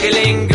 killing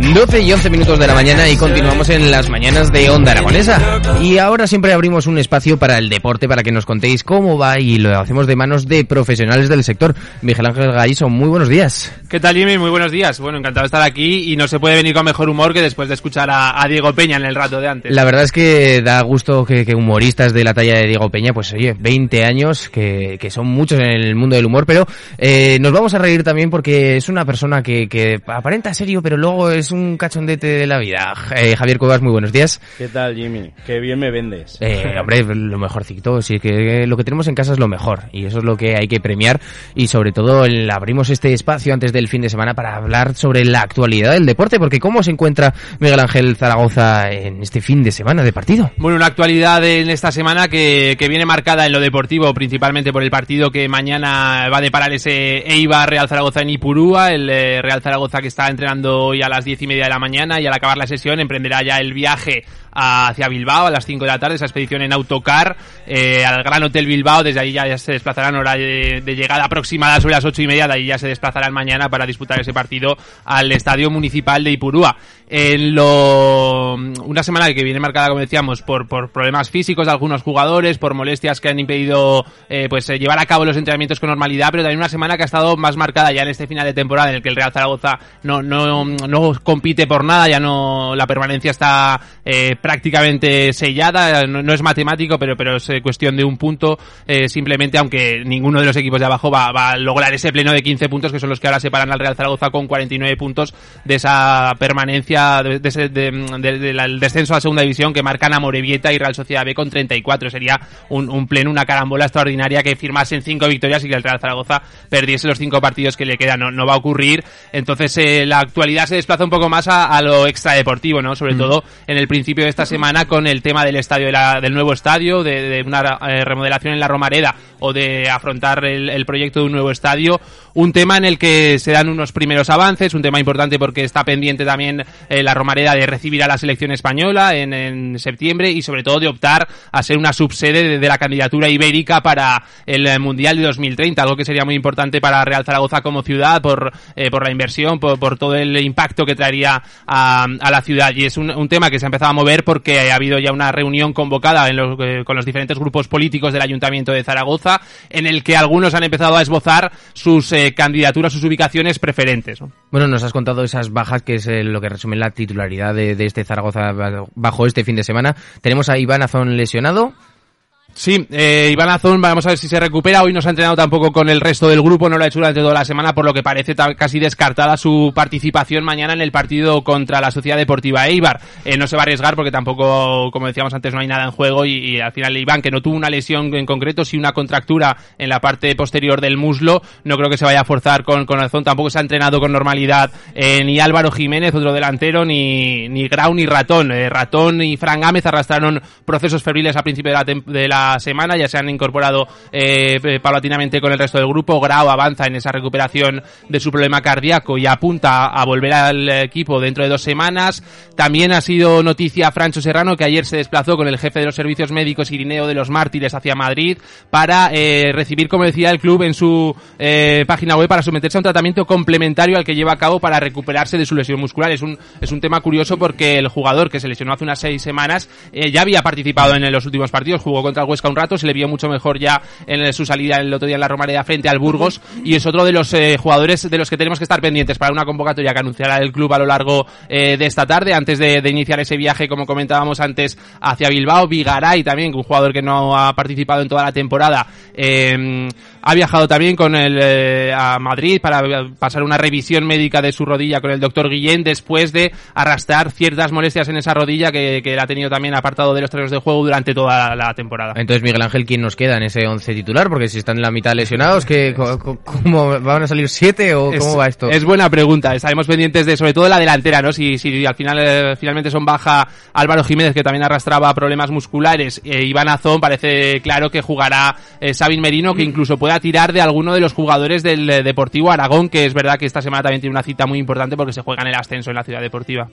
12 y 11 minutos de la mañana y continuamos en las mañanas de Onda Aragonesa. Y ahora siempre abrimos un espacio para el deporte, para que nos contéis cómo va y lo hacemos de manos de profesionales del sector. Miguel Ángel Gaiso, muy buenos días. ¿Qué tal, Jimmy? Muy buenos días. Bueno, encantado de estar aquí y no se puede venir con mejor humor que después de escuchar a, Diego Peña en el rato de antes. La verdad es que da gusto que, humoristas de la talla de Diego Peña, pues oye, 20 años, que, que son muchos en el mundo del humor, pero eh, nos vamos a reír también porque es una persona que, que aparenta serio, pero luego es un cachondete de la vida. Eh, Javier Cuevas, muy buenos días. ¿Qué tal, Jimmy? Qué bien me vendes. Eh, hombre, lo mejorcito, sí, que lo que tenemos en casa es lo mejor y eso es lo que hay que premiar y sobre todo abrimos este espacio antes del fin de semana para hablar sobre la actualidad del deporte, porque ¿cómo se encuentra Miguel Ángel Zaragoza en este fin de semana de partido? Bueno, una actualidad en esta semana que, que viene marcada en lo deportivo, principalmente por el partido que mañana va a deparar ese Eibar Real Zaragoza en Ipurúa, el eh, Real Zaragoza que está entrenando hoy a las diez y media de la mañana y al acabar la sesión emprenderá ya el viaje hacia Bilbao a las 5 de la tarde, esa expedición en autocar eh, al Gran Hotel Bilbao, desde ahí ya, se desplazarán hora de, llegada aproximada sobre las 8 y media, de ahí ya se desplazarán mañana para disputar ese partido al Estadio Municipal de Ipurúa. En lo, una semana que viene marcada, como decíamos, por, problemas físicos de algunos jugadores, por molestias que han impedido eh, pues eh, llevar a cabo los entrenamientos con normalidad, pero también una semana que ha estado más marcada ya en este final de temporada en el que el Real Zaragoza no compite por nada, ya no la permanencia está eh, prácticamente sellada, no, es matemático, pero, pero es eh, cuestión de un punto, eh, simplemente aunque ninguno de los equipos de abajo va, a lograr ese pleno de 15 puntos, que son los que ahora separan al Real Zaragoza con 49 puntos de esa permanencia, de, ese, del descenso a segunda división que marcan a Morevieta y Real Sociedad B con 34. Sería un, pleno, una carambola extraordinaria que firmasen cinco victorias y que el Real Zaragoza perdiese los cinco partidos que le quedan. No, no va a ocurrir. Entonces la actualidad se desplaza un poco más a, a lo extradeportivo, ¿no? Sobre mm. todo en el principio de esta semana con el tema del estadio del nuevo estadio, de, una eh, remodelación en la Romareda o de afrontar el, proyecto de un nuevo estadio. Un tema en el que se dan unos primeros avances, un tema importante porque está pendiente también eh, la Romareda de recibir a la selección española en, septiembre y sobre todo de optar a ser una subsede de, la candidatura ibérica para el Mundial de 2030, algo que sería muy importante para Real Zaragoza como ciudad por, eh, por la inversión, por, todo el impacto que traería a, la ciudad. Y es un, tema que se ha empezado a mover porque ha habido ya una reunión convocada eh, con los diferentes grupos políticos del Ayuntamiento de Zaragoza, en el que algunos han empezado a esbozar sus eh, candidaturas, sus ubicaciones preferentes. Bueno, nos has contado esas bajas, que es eh, lo que resume la titularidad de, de, este Zaragoza bajo este fin de semana. Tenemos a Iván Azón lesionado. Sí, eh, Iván Azón, vamos a ver si se recupera. Hoy no se ha entrenado tampoco con el resto del grupo, no lo ha hecho durante toda la semana, por lo que parece casi descartada su participación mañana en el partido contra la Sociedad Deportiva Eibar. Eh, no se va a arriesgar porque tampoco, como decíamos antes, no hay nada en juego y, al final Iván, que no tuvo una lesión en concreto, sí una contractura en la parte posterior del muslo, no creo que se vaya a forzar con, Azón. Tampoco se ha entrenado con normalidad eh, ni Álvaro Jiménez, otro delantero, ni, ni Grau ni Ratón. Eh, Ratón y Fran Gámez arrastraron procesos febriles a principio de la, de la semana, ya se han incorporado eh, eh, paulatinamente con el resto del grupo. Grau avanza en esa recuperación de su problema cardíaco y apunta a volver al equipo dentro de dos semanas. También ha sido noticia Francho Serrano que ayer se desplazó con el jefe de los servicios médicos Irineo de los Mártires hacia Madrid para eh, recibir, como decía el club en su página web, para someterse a un tratamiento complementario al que lleva a cabo para recuperarse de su lesión muscular. Es un, es un tema curioso porque el jugador que se lesionó hace unas seis semanas ya había participado en los últimos partidos, jugó contra el Huesca un rato, se le vio mucho mejor ya en su salida el otro día en la Romareda frente al Burgos. Y es otro de los eh, jugadores de los que tenemos que estar pendientes para una convocatoria que anunciará el club a lo largo eh, de esta tarde. Antes de, iniciar ese viaje como comentábamos antes hacia Bilbao, Vigaray también, un jugador que no ha participado en toda la temporada eh, ha viajado también con el, eh, a Madrid para pasar una revisión médica de su rodilla con el doctor Guillén después de arrastrar ciertas molestias en esa rodilla que, que ha tenido también apartado de los terrenos de juego durante toda la, temporada. Entonces, Miguel Ángel, ¿quién nos queda en ese once titular? Porque si están en la mitad lesionados, ¿qué, ¿cómo van a salir siete o cómo va esto? Es buena pregunta. Estaremos pendientes de, sobre todo, la delantera, ¿no? Si, si al final eh, finalmente son baja Álvaro Jiménez, que también arrastraba problemas musculares, e Iván Azón, parece claro que jugará eh, Sabin Merino, que incluso pueda tirar de alguno de los jugadores del Deportivo Aragón, que es verdad que esta semana también tiene una cita muy importante porque se juega en el ascenso en la ciudad deportiva.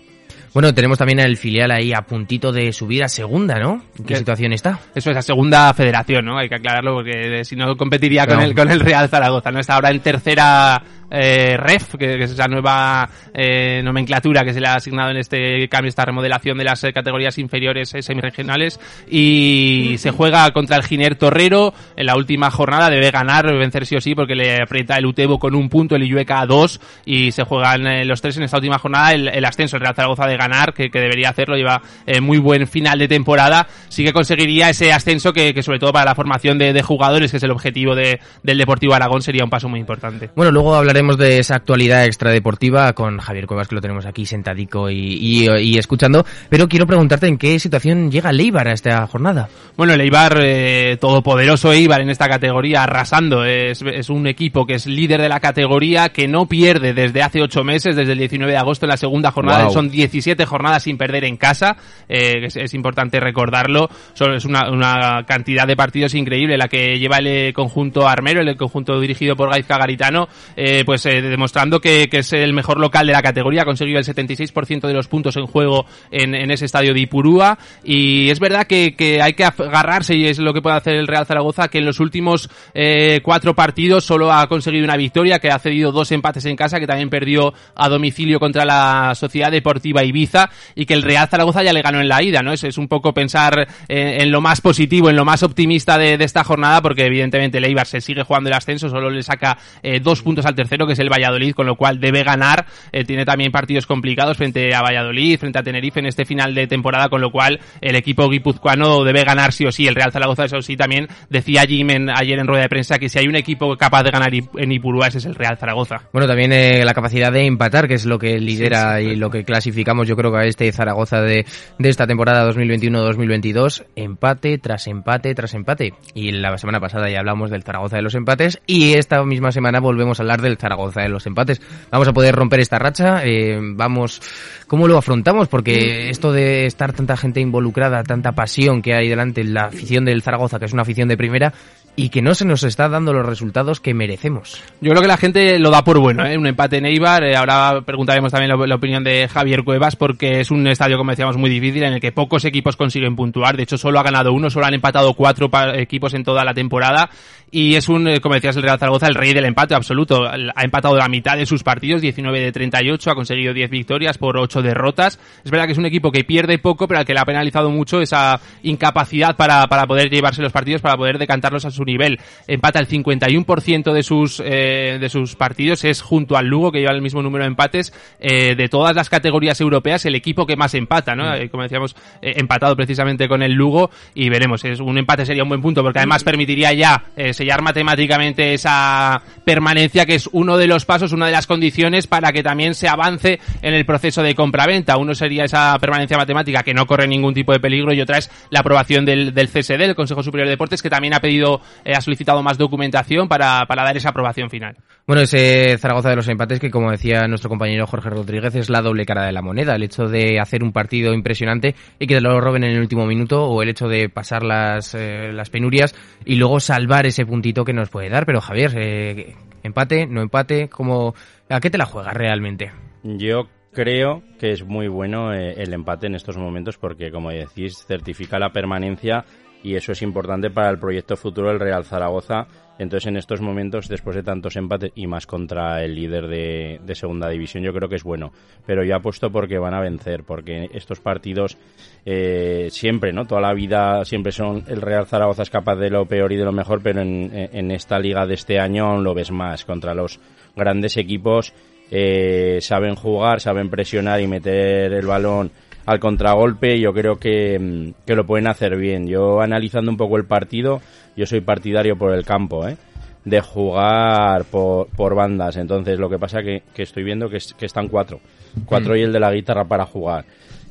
Bueno, tenemos también el filial ahí a puntito de subir a segunda, ¿no? ¿En qué, situación está? Eso es, a segunda federación, ¿no? Hay que aclararlo porque si no competiría con, el, con el Real Zaragoza, ¿no? Está ahora en tercera eh, REF, que, es esa nueva eh, nomenclatura que se le ha asignado en este cambio, esta remodelación de las eh, categorías inferiores eh, semiregionales. Y se juega contra el Giner Torrero en la última jornada. Debe ganar, vencer sí o sí, porque le aprieta el Utebo con un punto, el Illueca a dos. Y se juegan los tres en esta última jornada. El, ascenso, el Real Zaragoza de ganar, que, debería hacerlo, lleva muy buen final de temporada. Sí que conseguiría ese ascenso que, sobre todo para la formación de, jugadores, que es el objetivo de, del Deportivo Aragón, sería un paso muy importante. Bueno, luego hablaremos de esa actualidad extradeportiva con Javier Cuevas, que lo tenemos aquí sentadico y, escuchando. Pero quiero preguntarte en qué situación llega Leibar a esta jornada. Bueno, el Eibar, eh, todopoderoso Eibar en esta categoría, arrasando. Es, un equipo que es líder de la categoría, que no pierde desde hace ocho meses, desde el 19 de agosto en la segunda jornada. Son 17 jornadas sin perder en casa. Eh, es, importante recordarlo. es una, cantidad de partidos increíble la que lleva el conjunto armero, el conjunto dirigido por Gaizka Garitano. Eh, pues eh, demostrando que, es el mejor local de la categoría, ha conseguido el 76% de los puntos en juego en, ese estadio de Ipurúa y es verdad que, hay que agarrarse y es lo que puede hacer el Real Zaragoza que en los últimos eh, cuatro partidos solo ha conseguido una victoria, que ha cedido dos empates en casa, que también perdió a domicilio contra la Sociedad Deportiva Ibiza y que el Real Zaragoza ya le ganó en la ida, ¿no? Es, es un poco pensar en, lo más positivo, en lo más optimista de, esta jornada porque evidentemente el Eibar se sigue jugando el ascenso, solo le saca eh, dos puntos al tercero que es el Valladolid, con lo cual debe ganar. Eh, tiene también partidos complicados frente a Valladolid, frente a Tenerife en este final de temporada, con lo cual el equipo guipuzcoano debe ganar sí o sí. El Real Zaragoza, eso sí, también decía Jim ayer en rueda de prensa que si hay un equipo capaz de ganar en Ipurúa, ese es el Real Zaragoza. Bueno, también eh, la capacidad de empatar, que es lo que lidera y lo que clasificamos, yo creo que a este Zaragoza de, de esta temporada 2021-2022, empate tras empate tras empate. Y la semana pasada ya hablamos del Zaragoza de los empates y esta misma semana volvemos a hablar del Zaragoza en los empates. Vamos a poder romper esta racha. Eh, vamos, ¿cómo lo afrontamos? Porque esto de estar tanta gente involucrada, tanta pasión que hay delante, la afición del Zaragoza, que es una afición de primera, y que no se nos está dando los resultados que merecemos. Yo creo que la gente lo da por bueno, ¿eh? un empate en Eibar. Eh, ahora preguntaremos también la, opinión de Javier Cuevas porque es un estadio, como decíamos, muy difícil en el que pocos equipos consiguen puntuar. De hecho, solo ha ganado uno, solo han empatado cuatro equipos en toda la temporada. Y es un, eh, como decías, el Real Zaragoza, el rey del empate absoluto. Ha empatado la mitad de sus partidos, 19 de 38, ha conseguido 10 victorias por 8 derrotas. Es verdad que es un equipo que pierde poco, pero al que le ha penalizado mucho esa incapacidad para, para poder llevarse los partidos, para poder decantarlos a su nivel. Empata el 51% de sus, eh, de sus partidos, es junto al Lugo, que lleva el mismo número de empates, eh, de todas las categorías europeas, el equipo que más empata, ¿no? Mm. Eh, como decíamos, eh, empatado precisamente con el Lugo, y veremos, es un empate sería un buen punto, porque además permitiría ya sellar matemáticamente esa permanencia, que es uno de los pasos, una de las condiciones para que también se avance en el proceso de compra-venta. Uno sería esa permanencia matemática que no corre ningún tipo de peligro, y otra es la aprobación del, del CSD, el Consejo Superior de Deportes, que también ha pedido, a solicitado más documentación para, para dar esa aprobación final. Bueno, ese Zaragoza de los empates que, como decía nuestro compañero Jorge Rodríguez, es la doble cara de la moneda. El hecho de hacer un partido impresionante y que te lo roben en el último minuto o el hecho de pasar las, eh, las penurias y luego salvar ese puntito que nos puede dar. Pero Javier, eh, empate, no empate, ¿cómo, ¿a qué te la juegas realmente? Yo creo que es muy bueno eh, el empate en estos momentos porque, como decís, certifica la permanencia y eso es importante para el proyecto futuro del Real Zaragoza. Entonces, en estos momentos, después de tantos empates y más contra el líder de, segunda división, yo creo que es bueno. Pero yo apuesto porque van a vencer, porque estos partidos eh, siempre, ¿no? Toda la vida siempre son el Real Zaragoza es capaz de lo peor y de lo mejor, pero en, esta liga de este año aún lo ves más. Contra los grandes equipos eh, saben jugar, saben presionar y meter el balón al contragolpe, yo creo que, que, lo pueden hacer bien. Yo analizando un poco el partido, yo soy partidario por el campo, ¿eh? de jugar por, por bandas. Entonces lo que pasa que, que estoy viendo que, que están cuatro. Cuatro mm. y el de la guitarra para jugar.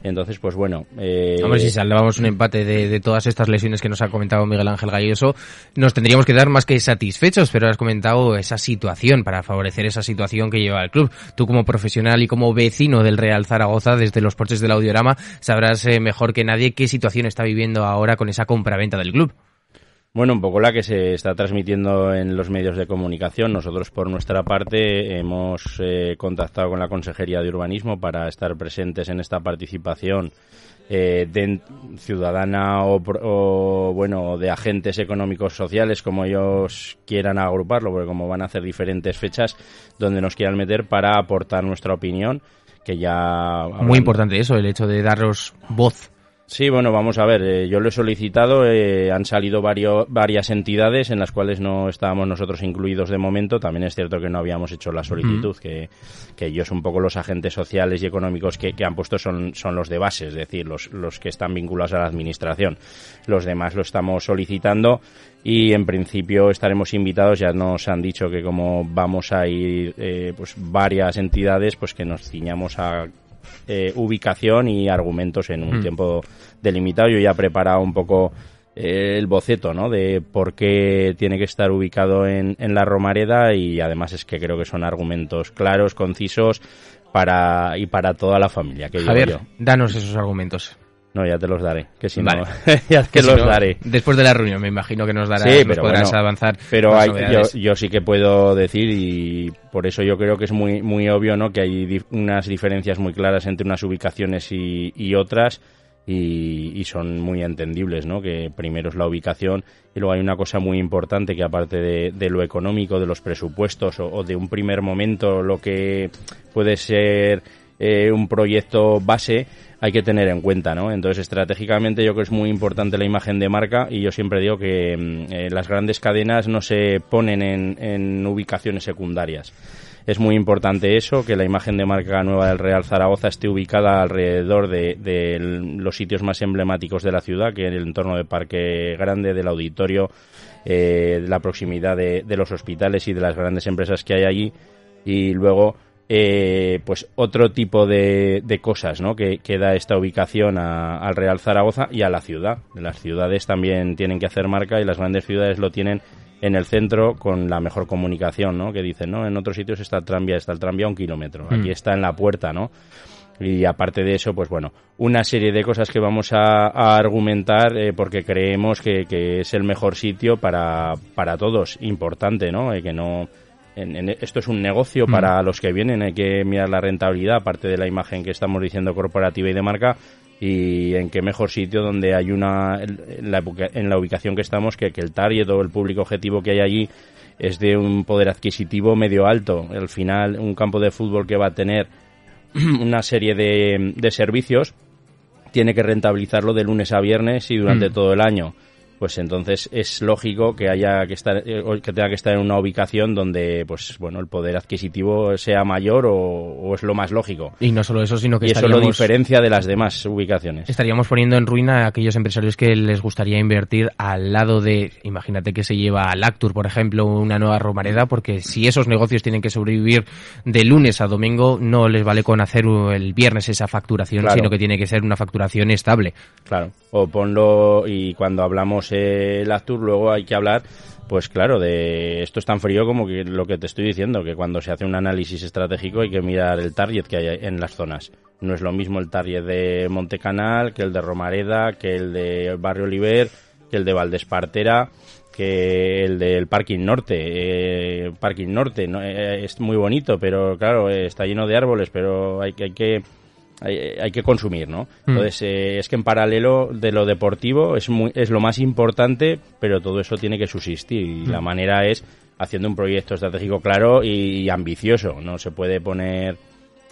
Entonces, pues bueno. Eh... Hombre, si salvábamos un empate de, todas estas lesiones que nos ha comentado Miguel Ángel Galloso, nos tendríamos que dar más que satisfechos, pero has comentado esa situación, para favorecer esa situación que lleva el club. Tú como profesional y como vecino del Real Zaragoza, desde los porches del Audiorama, sabrás eh, mejor que nadie qué situación está viviendo ahora con esa compraventa del club. Bueno, un poco la que se está transmitiendo en los medios de comunicación. Nosotros, por nuestra parte, hemos eh, contactado con la Consejería de Urbanismo para estar presentes en esta participación eh, de ciudadana o, bueno de agentes económicos sociales como ellos quieran agruparlo porque como van a hacer diferentes fechas donde nos quieran meter para aportar nuestra opinión que ya muy importante eso el hecho de daros voz Sí, bueno, vamos a ver. Eh, yo lo he solicitado. Eh, han salido varias entidades en las cuales no estábamos nosotros incluidos de momento. También es cierto que no habíamos hecho la solicitud, que, que ellos un poco los agentes sociales y económicos que, que han puesto son, son los de base, es decir, los, los que están vinculados a la administración. Los demás lo estamos solicitando y en principio estaremos invitados. Ya nos han dicho que como vamos a ir eh, pues varias entidades, pues que nos ciñamos a eh, ubicación y argumentos en un hmm. tiempo delimitado. Yo ya he preparado un poco eh, el boceto, ¿no? De por qué tiene que estar ubicado en, en la Romareda y además es que creo que son argumentos claros, concisos para y para toda la familia. Que Javier, danos esos argumentos. No, ya te los daré. Que si no, ya te los daré. Después de la reunión, me imagino que nos darás, sí, pero podrás avanzar. Pero hay, yo, yo, sí que puedo decir y por eso yo creo que es muy muy obvio, ¿no? Que hay unas diferencias muy claras entre unas ubicaciones y, y otras. Y, y, son muy entendibles, ¿no? Que primero es la ubicación y luego hay una cosa muy importante que aparte de, de lo económico, de los presupuestos o, o, de un primer momento, lo que puede ser eh, un proyecto base, hay que tener en cuenta, ¿no? Entonces, estratégicamente yo creo que es muy importante la imagen de marca y yo siempre digo que mm, eh, las grandes cadenas no se ponen en, ubicaciones secundarias. Es muy importante eso, que la imagen de marca nueva del Real Zaragoza esté ubicada alrededor de, los sitios más emblemáticos de la ciudad, que es el entorno del Parque Grande, del auditorio, eh, la proximidad de, de los hospitales y de las grandes empresas que hay allí. Y luego eh, pues otro tipo de, de cosas ¿no? que, que, da esta ubicación al Real Zaragoza y a la ciudad. Las ciudades también tienen que hacer marca y las grandes ciudades lo tienen en el centro con la mejor comunicación, ¿no? Que dicen, ¿no? En otros sitios está el tranvía, está el tranvía a un kilómetro. Aquí mm. está en la puerta, ¿no? Y aparte de eso, pues bueno, una serie de cosas que vamos a, argumentar eh, porque creemos que, que, es el mejor sitio para, para todos. Importante, ¿no? Eh, que no esto es un negocio para mm. los que vienen, hay que mirar la rentabilidad, aparte de la imagen que estamos diciendo corporativa y de marca, y en qué mejor sitio donde hay una, en la, ubicación que estamos, que, que el target o el público objetivo que hay allí es de un poder adquisitivo medio alto. Al final, un campo de fútbol que va a tener una serie de, de servicios tiene que rentabilizarlo de lunes a viernes y durante mm. todo el año pues entonces es lógico que haya que estar eh, que tenga que estar en una ubicación donde pues bueno el poder adquisitivo sea mayor o, es lo más lógico. Y no solo eso sino que y eso lo diferencia de las demás ubicaciones. Estaríamos poniendo en ruina a aquellos empresarios que les gustaría invertir al lado de imagínate que se lleva a Lactur por ejemplo una nueva Romareda porque si esos negocios tienen que sobrevivir de lunes a domingo no les vale con hacer el viernes esa facturación sino que tiene que ser una facturación estable. Claro. O ponlo y cuando hablamos el Actur, luego hay que hablar, pues claro, de esto es tan frío como que lo que te estoy diciendo, que cuando se hace un análisis estratégico hay que mirar el target que hay en las zonas. No es lo mismo el target de Montecanal que el de Romareda, que el de Barrio Oliver, que el de Valdespartera, que el del Parking Norte. Eh, Parking Norte ¿no? Eh, es muy bonito, pero claro, está lleno de árboles, pero hay, hay que hay, que consumir, ¿no? Hmm. Entonces, eh, es que en paralelo de lo deportivo es, muy, es lo más importante, pero todo eso tiene que subsistir y la hmm. manera es haciendo un proyecto estratégico claro y, ambicioso. No se puede poner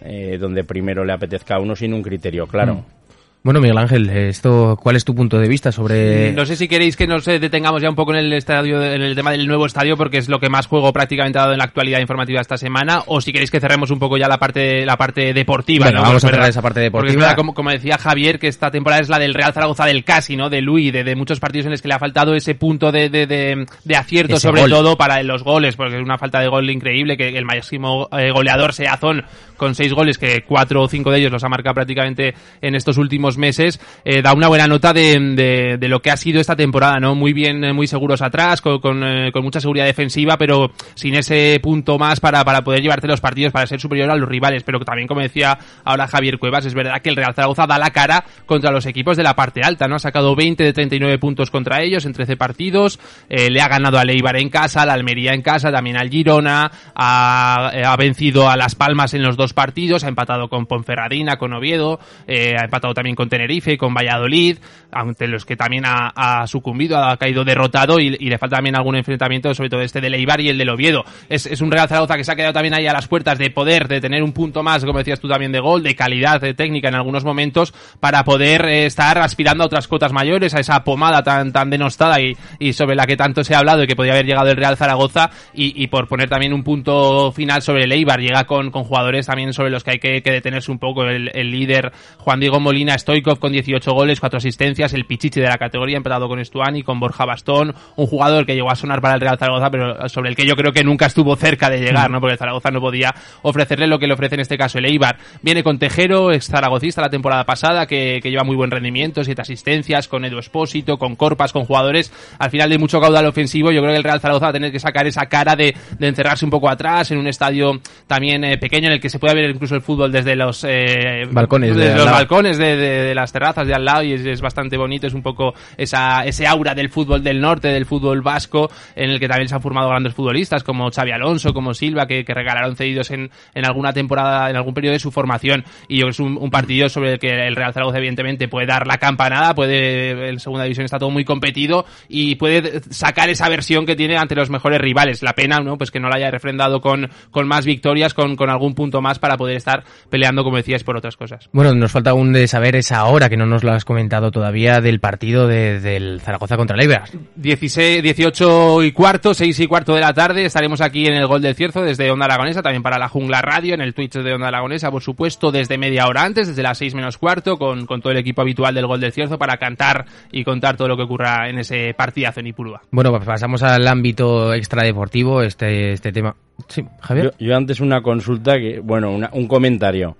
eh, donde primero le apetezca a uno sin un criterio claro. Hmm. Bueno, Miguel Ángel, esto, ¿cuál es tu punto de vista sobre...? No sé si queréis que nos eh, detengamos ya un poco en el estadio, en el tema del nuevo estadio, porque es lo que más juego prácticamente ha dado en la actualidad informativa esta semana, o si queréis que cerremos un poco ya la parte, la parte deportiva. ¿no? vamos a cerrar esa parte deportiva. Como, como, decía Javier, que esta temporada es la del Real Zaragoza del casi, ¿no? De Luis, de, de muchos partidos en los que le ha faltado ese punto de, de, de, acierto, sobre todo para los goles, porque es una falta de gol increíble, que el máximo eh, goleador sea Azón, con seis goles, que cuatro o cinco de ellos los ha marcado prácticamente en estos últimos meses. Eh, da una buena nota de, de, lo que ha sido esta temporada, ¿no? Muy bien, eh, muy seguros atrás, con, eh, con, mucha seguridad defensiva, pero sin ese punto más para, para poder llevarte los partidos, para ser superior a los rivales. Pero también, como decía ahora Javier Cuevas, es verdad que el Real Zaragoza da la cara contra los equipos de la parte alta, ¿no? Ha sacado 20 de 39 puntos contra ellos en 13 partidos, le ha ganado a Leibar en casa, a la Almería en casa, también al Girona, ha, ha, vencido a Las Palmas en los dos partidos, ha empatado con Ponferradina, con Oviedo, ha empatado también con Tenerife, con Valladolid, ante los que también ha, sucumbido, ha caído derrotado y, le falta también algún enfrentamiento, sobre todo este de Leibar y el del Oviedo. Es, es, un Real Zaragoza que se ha quedado también ahí a las puertas de poder, de tener un punto más, como decías tú también, de gol, de calidad de técnica en algunos momentos, para poder eh, estar aspirando a otras cotas mayores, a esa pomada tan, tan denostada y, y, sobre la que tanto se ha hablado y que podía haber llegado el Real Zaragoza y, y por poner también un punto final sobre el Eibar, llega con, con jugadores también sobre los que hay que, que detenerse un poco, el, líder Juan Diego Molina Stoikov con 18 goles, cuatro asistencias, el pichichi de la categoría, empezado con Estuani, con Borja Bastón, un jugador que llegó a sonar para el Real Zaragoza, pero sobre el que yo creo que nunca estuvo cerca de llegar, ¿no? Porque el Zaragoza no podía ofrecerle lo que le ofrece en este caso el Eibar. Viene con Tejero, ex zaragocista la temporada pasada, que, que lleva muy buen rendimiento, siete asistencias, con Edu Espósito, con Corpas, con jugadores, al final de mucho caudal ofensivo, yo creo que el Real Zaragoza va a tener que sacar esa cara de, de encerrarse un poco atrás, en un estadio también eh, pequeño, en el que se puede ver incluso el fútbol desde los eh, balcones, desde de los balcones de, de, de, las terrazas de al lado y es, es, bastante bonito, es un poco esa, ese aura del fútbol del norte, del fútbol vasco, en el que también se han formado grandes futbolistas como Xavi Alonso, como Silva, que, que regalaron cedidos en, en alguna temporada, en algún periodo de su formación, y yo es un, un, partido sobre el que el Real Zaragoza evidentemente puede dar la campanada, puede, en segunda división está todo muy competido, y puede sacar esa versión que tiene ante los mejores rivales. La pena, ¿no? Pues que no la haya refrendado con, con más victorias, con, con algún punto más para poder estar peleando, como decías, por otras cosas. Bueno, nos falta aún de saber esa hora que no nos lo has comentado todavía del partido de, del Zaragoza contra el Eibar. 16, 18 y cuarto, 6 y cuarto de la tarde, estaremos aquí en el Gol del Cierzo desde Onda Aragonesa, también para la Jungla Radio, en el Twitch de Onda Aragonesa, por supuesto, desde media hora antes, desde las 6 menos cuarto, con, con todo el equipo habitual del Gol del Cierzo para cantar y contar todo lo que ocurra en ese partidazo en Ipurúa. Bueno, pues pasamos al ámbito extradeportivo, este, este tema. Sí, Javier. Yo, yo antes una consulta que, bueno, una, un comentario.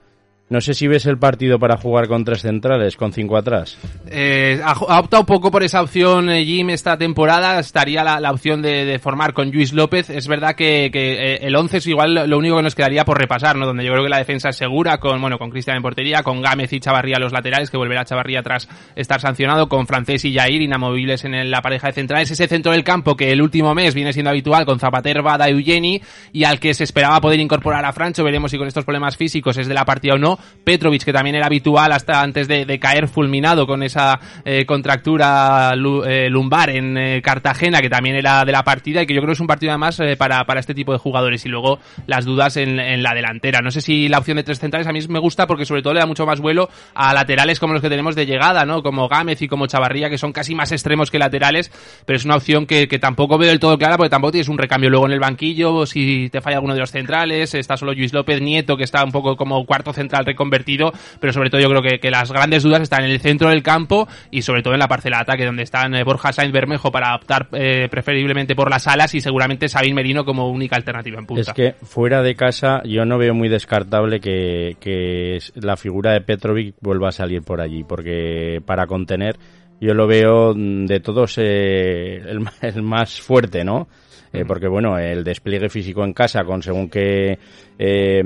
No sé si ves el partido para jugar con tres centrales, con cinco atrás. Eh, ha, ha, optado poco por esa opción eh, Jim esta temporada. Estaría la, opción de, formar con Luis López. Es verdad que, eh, el 11 es igual lo único que nos quedaría por repasar, ¿no? Donde yo creo que la defensa es segura, con, bueno, con Cristian en portería, con Gámez y Chavarría los laterales, que volverá Chavarría tras estar sancionado, con Francés y Jair inamovibles en la pareja de centrales. Ese centro del campo que el último mes viene siendo habitual con Zapater, Bada y Eugeni, y al que se esperaba poder incorporar a Francho. Veremos si con estos problemas físicos es de la partida o no. Petrovic, que también era habitual hasta antes de, caer fulminado con esa eh, contractura eh, lumbar en eh, Cartagena, que también era de la partida y que yo creo que es un partido además para, para este tipo de jugadores. Y luego las dudas en, en, la delantera. No sé si la opción de tres centrales a mí me gusta porque sobre todo le da mucho más vuelo a laterales como los que tenemos de llegada, ¿no? Como Gámez y como Chavarría, que son casi más extremos que laterales, pero es una opción que, que tampoco veo del todo clara porque tampoco tienes un recambio luego en el banquillo, si te falla alguno de los centrales, está solo Luis López Nieto, que está un poco como cuarto central reconvertido pero sobre todo yo creo que, las grandes dudas están en el centro del campo y sobre todo en la parcela de ataque, donde están eh, Borja Sainz Bermejo para optar eh, preferiblemente por las alas y seguramente Sabin Merino como única alternativa en punta. Es que fuera de casa yo no veo muy descartable que, la figura de Petrovic vuelva a salir por allí, porque para contener yo lo veo de todos eh, el más fuerte, ¿no? Eh, porque bueno, el despliegue físico en casa con según qué eh,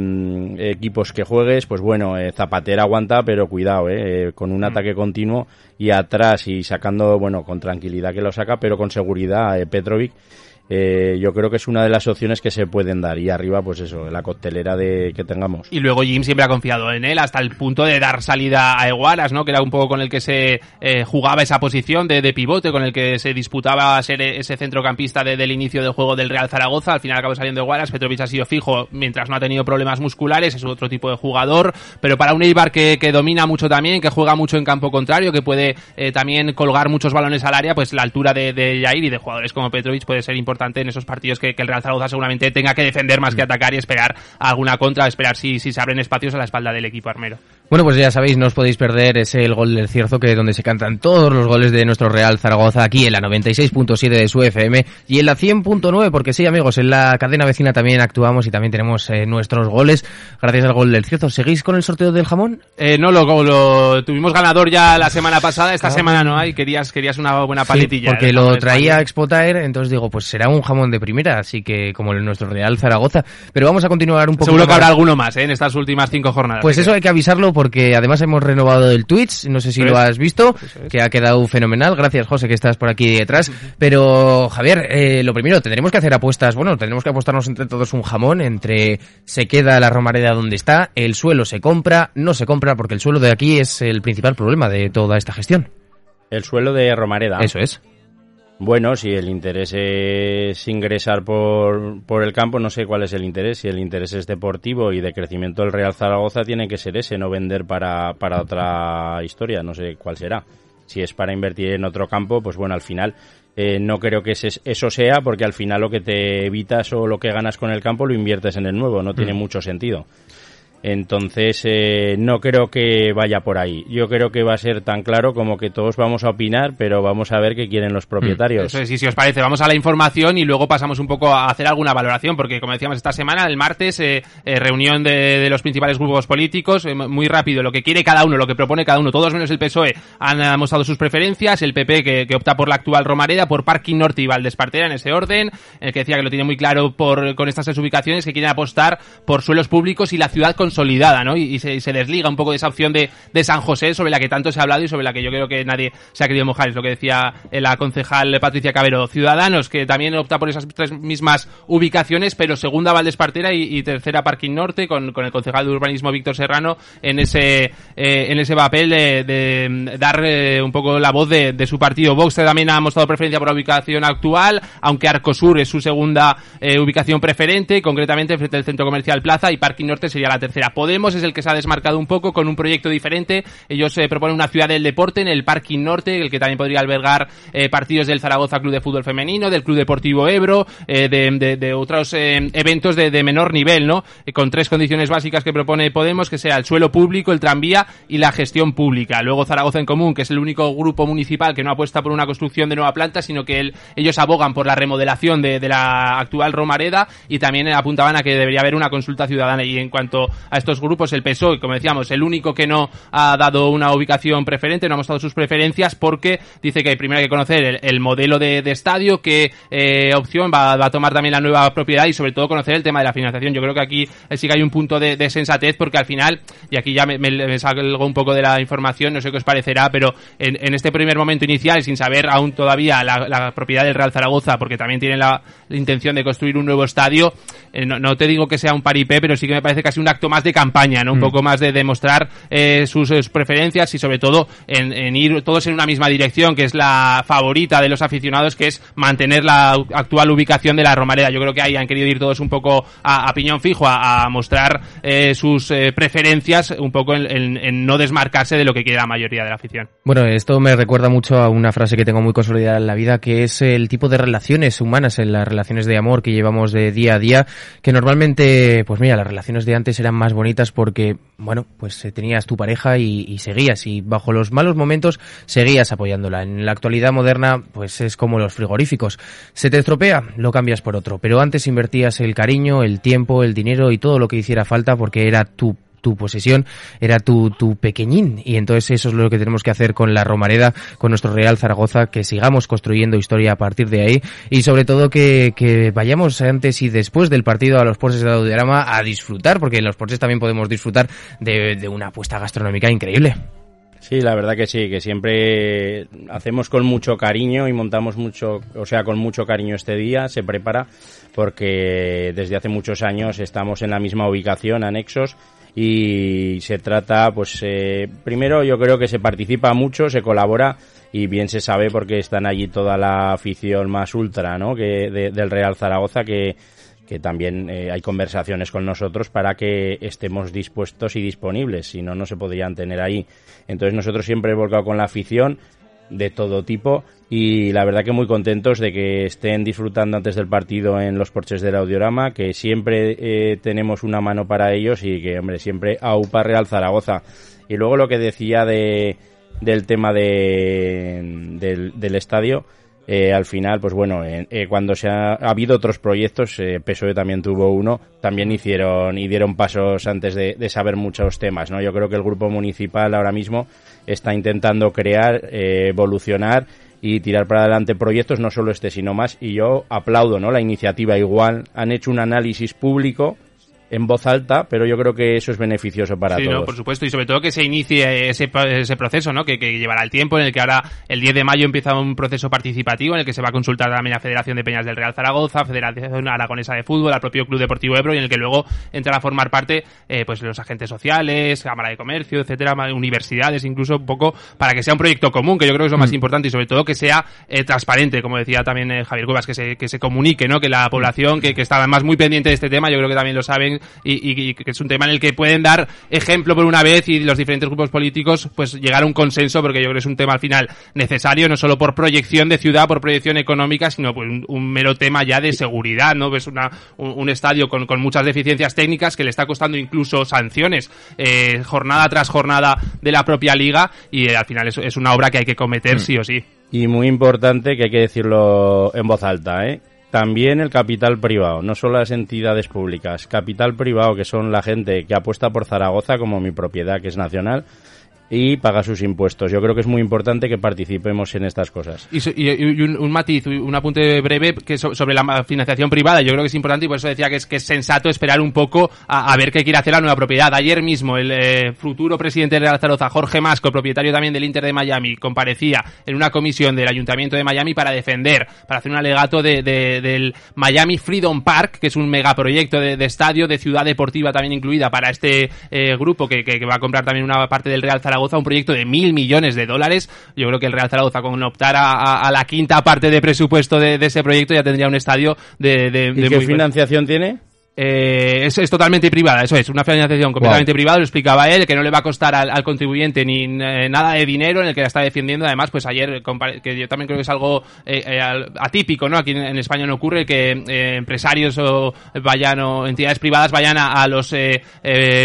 equipos que juegues, pues bueno, eh, Zapatera aguanta, pero cuidado, eh, con un ataque continuo y atrás y sacando, bueno, con tranquilidad que lo saca, pero con seguridad Petrovic eh, yo creo que es una de las opciones que se pueden dar. Y arriba, pues eso, la coctelera de que tengamos. Y luego Jim siempre ha confiado en él hasta el punto de dar salida a Eguaras, ¿no? Que era un poco con el que se eh, jugaba esa posición de, pivote, con el que se disputaba ser ese centrocampista desde el inicio del juego del Real Zaragoza. Al final acabó saliendo Eguaras. Petrovic ha sido fijo mientras no ha tenido problemas musculares. Es otro tipo de jugador. Pero para un Eibar que, que domina mucho también, que juega mucho en campo contrario, que puede eh, también colgar muchos balones al área, pues la altura de, de Jair y de jugadores como Petrovic puede ser importante en esos partidos que, el Real Zaragoza seguramente tenga que defender más que mm. atacar y esperar alguna contra, esperar si, si se abren espacios a la espalda del equipo armero. Bueno, pues ya sabéis, no os podéis perder ese el gol del Cierzo, que es donde se cantan todos los goles de nuestro Real Zaragoza, aquí en la 96.7 de su FM y en la 100.9, porque sí, amigos, en la cadena vecina también actuamos y también tenemos eh, nuestros goles, gracias al gol del Cierzo. ¿Seguís con el sorteo del jamón? Eh, no, lo, lo, tuvimos ganador ya la semana pasada, esta semana no hay, querías, querías una buena paletilla. porque lo traía Expotaer, entonces digo, pues será un jamón de primera, así que como el nuestro Real Zaragoza. Pero vamos a continuar un poco. Seguro que habrá alguno más, ¿eh? en estas últimas cinco jornadas. Pues eso hay que avisarlo porque además hemos renovado el Twitch, no sé si lo has visto, que ha quedado fenomenal. Gracias, José, que estás por aquí detrás. Pero, Javier, eh, lo primero, tendremos que hacer apuestas, bueno, tendremos que apostarnos entre todos un jamón, entre se queda la romareda donde está, el suelo se compra, no se compra, porque el suelo de aquí es el principal problema de toda esta gestión. El suelo de Romareda. Eso es. Bueno, si el interés es ingresar por, por el campo, no sé cuál es el interés. Si el interés es deportivo y de crecimiento del Real Zaragoza, tiene que ser ese, no vender para, para otra historia, no sé cuál será. Si es para invertir en otro campo, pues bueno, al final eh, no creo que eso sea, porque al final lo que te evitas o lo que ganas con el campo lo inviertes en el nuevo, no tiene mm. mucho sentido. Entonces, eh, no creo que vaya por ahí. Yo creo que va a ser tan claro como que todos vamos a opinar, pero vamos a ver qué quieren los propietarios. Eso sí, si os parece, vamos a la información y luego pasamos un poco a hacer alguna valoración, porque como decíamos esta semana, el martes, eh, eh, reunión de, los principales grupos políticos, muy rápido, lo que quiere cada uno, lo que propone cada uno, todos menos el PSOE han mostrado sus preferencias, el PP que, opta por la actual Romareda, por Parking Norte y Valdespartera en ese orden, el que decía que lo tiene muy claro por, con estas ubicaciones, que quieren apostar por suelos públicos y la ciudad con consolidada, ¿no? Y, se, desliga un poco de esa opción de, San José sobre la que tanto se ha hablado y sobre la que yo creo que nadie se ha querido mojar. Es lo que decía la concejal Patricia Cabero. Ciudadanos, que también opta por esas tres mismas ubicaciones, pero segunda Valdespartera y, y tercera Parking Norte, con, el concejal de urbanismo Víctor Serrano en ese, eh, en ese papel de, de dar eh, un poco la voz de, su partido. Vox también ha mostrado preferencia por la ubicación actual, aunque Arcosur es su segunda eh, ubicación preferente, concretamente frente al centro comercial Plaza, y Parking Norte sería la tercera. Podemos es el que se ha desmarcado un poco con un proyecto diferente. Ellos eh, proponen una ciudad del deporte en el Parking Norte, el que también podría albergar eh, partidos del Zaragoza Club de Fútbol Femenino, del Club Deportivo Ebro, eh, de, otros eventos de, menor nivel, ¿no? con tres condiciones básicas que propone Podemos, que sea el suelo público, el tranvía y la gestión pública. Luego Zaragoza en Común, que es el único grupo municipal que no apuesta por una construcción de nueva planta, sino que ellos abogan por la remodelación de, la actual Romareda y también apuntaban a que debería haber una consulta ciudadana. Y en cuanto a estos grupos, el PSOE, como decíamos, el único que no ha dado una ubicación preferente, no ha mostrado sus preferencias porque dice que hay primero que conocer el, modelo de, estadio, qué eh, opción va, a tomar también la nueva propiedad y sobre todo conocer el tema de la financiación. Yo creo que aquí sí que hay un punto de, sensatez porque al final, y aquí ya me, salgo un poco de la información, no sé qué os parecerá, pero en, este primer momento inicial, sin saber aún todavía la, propiedad del Real Zaragoza, porque también tienen la, intención de construir un nuevo estadio, eh, no, no, te digo que sea un paripé, pero sí que me parece casi un acto más de campaña un mm. poco más de demostrar eh, sus, preferencias y sobre todo en, ir todos en una misma dirección, que es la favorita de los aficionados, que es mantener la actual ubicación de la Romareda. Yo creo que ahí han querido ir todos un poco a, piñón fijo, a, mostrar eh, sus eh, preferencias, un poco en, no desmarcarse de lo que quiere la mayoría de la afición. Bueno, esto me recuerda mucho a una frase que tengo muy consolidada en la vida, que es el tipo de relaciones humanas, en las relaciones de amor que llevamos de día a día, que normalmente, pues mira, las relaciones de antes eran más bonitas por porque, bueno, pues eh, tenías tu pareja y, seguías y bajo los malos momentos seguías apoyándola. En la actualidad moderna, pues es como los frigoríficos. Se te estropea, lo cambias por otro. Pero antes invertías el cariño, el tiempo, el dinero y todo lo que hiciera falta porque era tu tu posesión era tu, tu pequeñín. Y entonces eso es lo que tenemos que hacer con la Romareda, con nuestro Real Zaragoza, que sigamos construyendo historia a partir de ahí y sobre todo que, que vayamos antes y después del partido a los porses de Audiorama a disfrutar, porque en los porses también podemos disfrutar de, de una apuesta gastronómica increíble. Sí, la verdad que sí, que siempre hacemos con mucho cariño y montamos mucho, o sea, con mucho cariño este día, se prepara porque desde hace muchos años estamos en la misma ubicación, anexos, y se trata, pues, eh, primero yo creo que se participa mucho, se colabora y bien se sabe porque están allí toda la afición más ultra, ¿no? Que del Real Zaragoza que que también eh, hay conversaciones con nosotros para que estemos dispuestos y disponibles, si no, no se podrían tener ahí. Entonces nosotros siempre hemos volcado con la afición de todo tipo y la verdad que muy contentos de que estén disfrutando antes del partido en los porches del Audiorama, que siempre eh, tenemos una mano para ellos y que, hombre, siempre AUPA Real Zaragoza. Y luego lo que decía de, del tema de, del estadio, eh, al final, pues bueno, eh, cuando se ha, habido otros proyectos, eh, PSOE también tuvo uno, también hicieron y dieron pasos antes de, saber muchos temas, ¿no? Yo creo que el grupo municipal ahora mismo está intentando crear, eh, evolucionar y tirar para adelante proyectos, no solo este, sino más, y yo aplaudo, ¿no? La iniciativa igual, han hecho un análisis público en voz alta, pero yo creo que eso es beneficioso para sí, todos. No, por supuesto, y sobre todo que se inicie ese, ese proceso, ¿no? Que, que, llevará el tiempo, en el que ahora el 10 de mayo empieza un proceso participativo en el que se va a consultar también a Federación de Peñas del Real Zaragoza, Federación Aragonesa de Fútbol, al propio Club Deportivo Ebro, y en el que luego entran a formar parte eh, pues los agentes sociales, Cámara de Comercio, etcétera, universidades, incluso un poco para que sea un proyecto común, que yo creo que es lo más mm. importante, y sobre todo que sea eh, transparente, como decía también eh, Javier Cuevas, que se, que se comunique, ¿no? Que la población que, que está además muy pendiente de este tema, yo creo que también lo saben y, y que es un tema en el que pueden dar ejemplo por una vez y los diferentes grupos políticos pues llegar a un consenso porque yo creo que es un tema al final necesario no solo por proyección de ciudad, por proyección económica, sino pues un, mero tema ya de seguridad, ¿no? Es una, un, estadio con, con, muchas deficiencias técnicas que le está costando incluso sanciones eh, jornada tras jornada de la propia liga y eh, al final es, es, una obra que hay que cometer mm. sí o sí. Y muy importante que hay que decirlo en voz alta, ¿eh? También el capital privado, no solo las entidades públicas, capital privado que son la gente que apuesta por Zaragoza como mi propiedad que es nacional y paga sus impuestos. Yo creo que es muy importante que participemos en estas cosas. Y, un, matiz, un apunte breve que sobre la financiación privada. Yo creo que es importante y por eso decía que es, que es sensato esperar un poco a, ver qué quiere hacer la nueva propiedad. Ayer mismo el eh, futuro presidente de Real Zaragoza, Jorge Masco, propietario también del Inter de Miami, comparecía en una comisión del Ayuntamiento de Miami para defender, para hacer un alegato de, del Miami Freedom Park, que es un megaproyecto de, de estadio, de ciudad deportiva también incluida para este eh, grupo que, que, va a comprar también una parte del Real Zaragoza Zaragoza un proyecto de mil millones de dólares. Yo creo que el Real Zaragoza con optar a, la quinta parte de presupuesto de, ese proyecto ya tendría un estadio de... de, ¿Y qué financiación tiene? Eh, es, totalmente privada, eso es, una financiación completamente privada, lo explicaba él, que no le va a costar al, contribuyente ni eh, nada de dinero, en el que la está defendiendo. Además, pues ayer, que yo también creo que es algo eh, atípico, ¿no? Aquí en, España no ocurre que empresarios o vayan o entidades privadas vayan a, los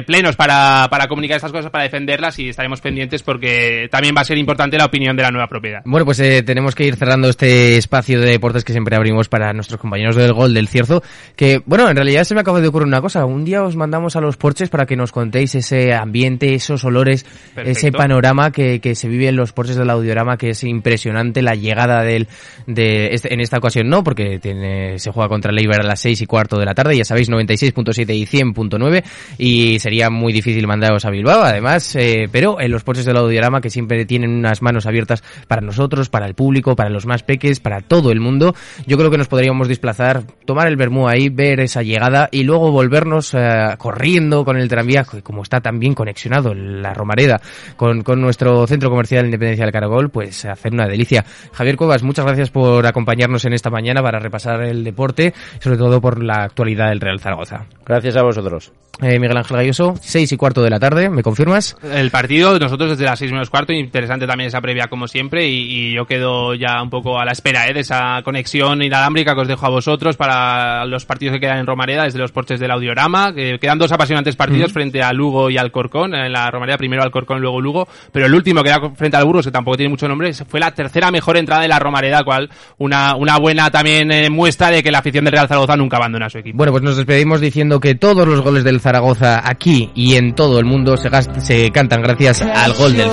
plenos para, para comunicar estas cosas, para defenderlas y estaremos pendientes porque también va a ser importante la opinión de la nueva propiedad. Bueno, pues tenemos que ir cerrando este espacio de deportes que siempre abrimos para nuestros compañeros del Gol del Cierzo, que, bueno, en realidad se me acaba de ocurrir una cosa. Un día os mandamos a los porches para que nos contéis ese ambiente, esos olores, ese panorama que, que, se vive en los porches del audiorama, que es impresionante la llegada del, de, este, en esta ocasión no, porque tiene, se juega contra el a las seis y cuarto de la tarde, ya sabéis, 96.7 y 100.9, y sería muy difícil mandaros a Bilbao, además, eh, pero en los porches del audiorama que siempre tienen unas manos abiertas para nosotros, para el público, para los más peques, para todo el mundo, yo creo que nos podríamos desplazar, tomar el vermú ahí, ver esa llegada y luego volvernos eh, corriendo con el tranvía, como está también conexionado la Romareda con, con nuestro centro comercial Independencia del Caragol, pues hacer una delicia. Javier Cuevas, muchas gracias por acompañarnos en esta mañana para repasar el deporte, sobre todo por la actualidad del Real Zaragoza. Gracias a vosotros. Eh, Miguel Ángel Galloso, seis y cuarto de la tarde, ¿me confirmas? El partido, nosotros desde las seis menos cuarto, interesante también esa previa como siempre, y, yo quedo ya un poco a la espera ¿eh? de esa conexión inalámbrica que os dejo a vosotros para los partidos que quedan en Romareda, desde los porches del Audiorama, que quedan dos apasionantes partidos frente a Lugo y Alcorcón, en la Romareda primero Alcorcón, luego Lugo, pero el último que era frente al Burgos, que tampoco tiene mucho nombre, fue la tercera mejor entrada de la Romareda, cual una, una buena también eh, muestra de que la afición del Real Zaragoza nunca abandona a su equipo. Bueno, pues nos despedimos diciendo que todos los goles del Zaragoza aquí y en todo el mundo se, se cantan gracias al gol del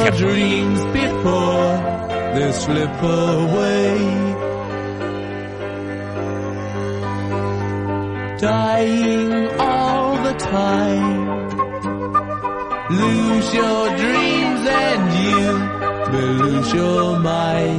Cerro. lose your dreams and you will lose your mind.